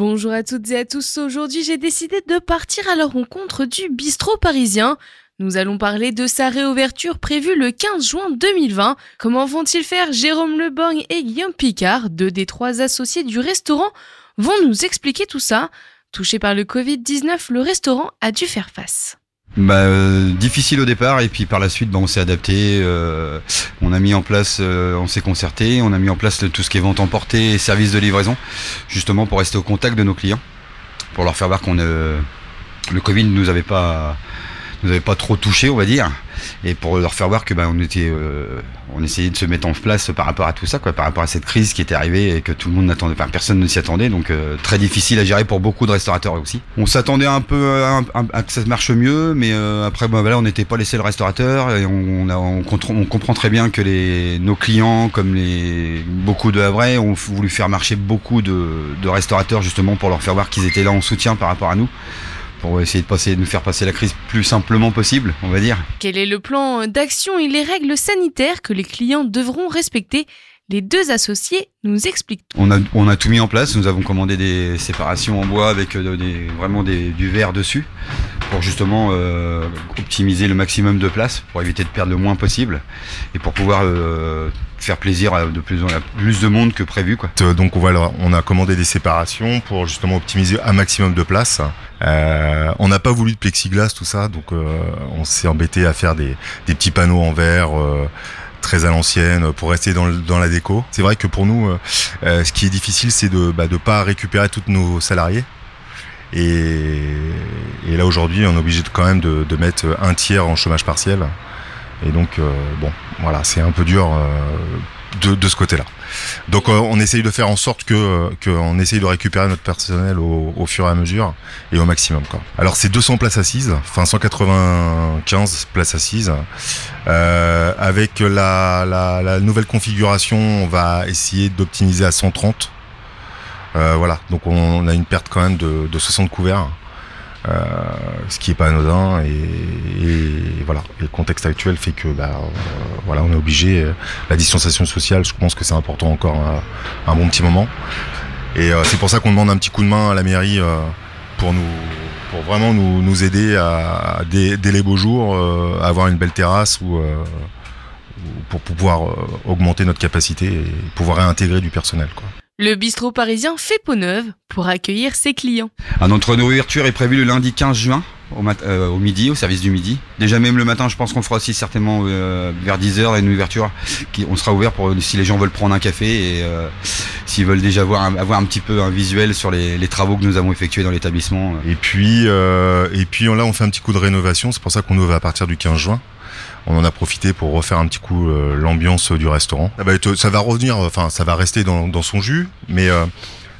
Bonjour à toutes et à tous. Aujourd'hui, j'ai décidé de partir à la rencontre du bistrot parisien. Nous allons parler de sa réouverture prévue le 15 juin 2020. Comment vont-ils faire Jérôme Leborgne et Guillaume Picard, deux des trois associés du restaurant, vont nous expliquer tout ça. Touché par le Covid-19, le restaurant a dû faire face. Bah, euh, difficile au départ et puis par la suite bah, on s'est adapté, euh, on a mis en place, euh, on s'est concerté, on a mis en place tout ce qui est vente emportée et service de livraison, justement pour rester au contact de nos clients, pour leur faire voir qu'on le Covid nous avait pas nous avait pas trop touché, on va dire, et pour leur faire voir que ben on euh, essayait de se mettre en place par rapport à tout ça, quoi, par rapport à cette crise qui était arrivée et que tout le monde n'attendait, enfin personne ne s'y attendait, donc euh, très difficile à gérer pour beaucoup de restaurateurs aussi. On s'attendait un peu à, que ça marche mieux, mais euh, après ben on n'était pas les seuls restaurateurs et on, comprend très bien que les, nos clients, comme les beaucoup de Havrais, ont voulu faire marcher beaucoup de restaurateurs justement pour leur faire voir qu'ils étaient là en soutien par rapport à nous pour essayer de, passer, de nous faire passer la crise plus simplement possible, on va dire. Quel est le plan d'action et les règles sanitaires que les clients devront respecter? Les deux associés nous expliquent. On a, on a tout mis en place. Nous avons commandé des séparations en bois avec euh, des, vraiment des, du verre dessus pour justement euh, optimiser le maximum de place, pour éviter de perdre le moins possible et pour pouvoir euh, faire plaisir à de plus, à plus de monde que prévu. Quoi. Donc voilà, on a commandé des séparations pour justement optimiser un maximum de place. Euh, on n'a pas voulu de plexiglas, tout ça, donc euh, on s'est embêté à faire des, petits panneaux en verre. Euh, très à l'ancienne pour rester dans, la déco. C'est vrai que pour nous, ce qui est difficile, c'est de bah, de pas récupérer tous nos salariés. Et, et là aujourd'hui, on est obligé de, quand même de, mettre un tiers en chômage partiel. Et donc, bon, voilà, c'est un peu dur de, de ce côté-là. Donc euh, on essaye de faire en sorte que qu'on essaye de récupérer notre personnel au, fur et à mesure et au maximum. Quoi. Alors c'est 200 places assises, enfin 195 places assises. Euh, avec la, la, nouvelle configuration, on va essayer d'optimiser à 130. Euh, voilà, donc on a une perte quand même de, de 60 couverts. Euh, ce qui est pas anodin et, et, voilà le contexte actuel fait que bah, euh, voilà on est obligé la distanciation sociale je pense que c'est important encore un, un, bon petit moment et euh, c'est pour ça qu'on demande un petit coup de main à la mairie euh, pour nous pour vraiment nous, nous aider à, dès, dès, les beaux jours à avoir une belle terrasse ou pour pouvoir augmenter notre capacité et pouvoir réintégrer du personnel quoi. Le bistrot parisien fait peau neuve pour accueillir ses clients. Ah, notre ouverture est prévue le lundi 15 juin au, euh, au, midi, au service du midi. Déjà même le matin, je pense qu'on fera aussi certainement euh, vers 10h une ouverture qui on sera ouvert pour si les gens veulent prendre un café et euh, s'ils veulent déjà un, avoir un petit peu un visuel sur les, les travaux que nous avons effectués dans l'établissement. Et puis euh, et puis là on fait un petit coup de rénovation, c'est pour ça qu'on ouvre à partir du 15 juin on en a profité pour refaire un petit coup euh, l'ambiance du restaurant. Ça va, être, ça va revenir, enfin ça va rester dans, dans son jus, mais euh,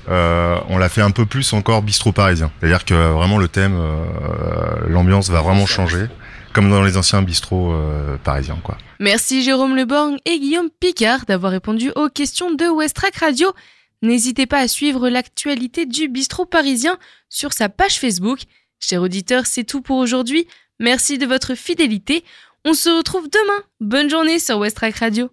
euh, on l'a fait un peu plus encore bistrot parisien. C'est-à-dire que vraiment le thème, l'ambiance va vraiment changer, comme dans les anciens bistrots parisiens. Quoi. Merci Jérôme Leborgne et Guillaume Picard d'avoir répondu aux questions de Westrack Radio. N'hésitez pas à suivre l'actualité du bistrot parisien sur sa page Facebook. Chers auditeurs, c'est tout pour aujourd'hui. Merci de votre fidélité. On se retrouve demain. Bonne journée sur Westrack Radio.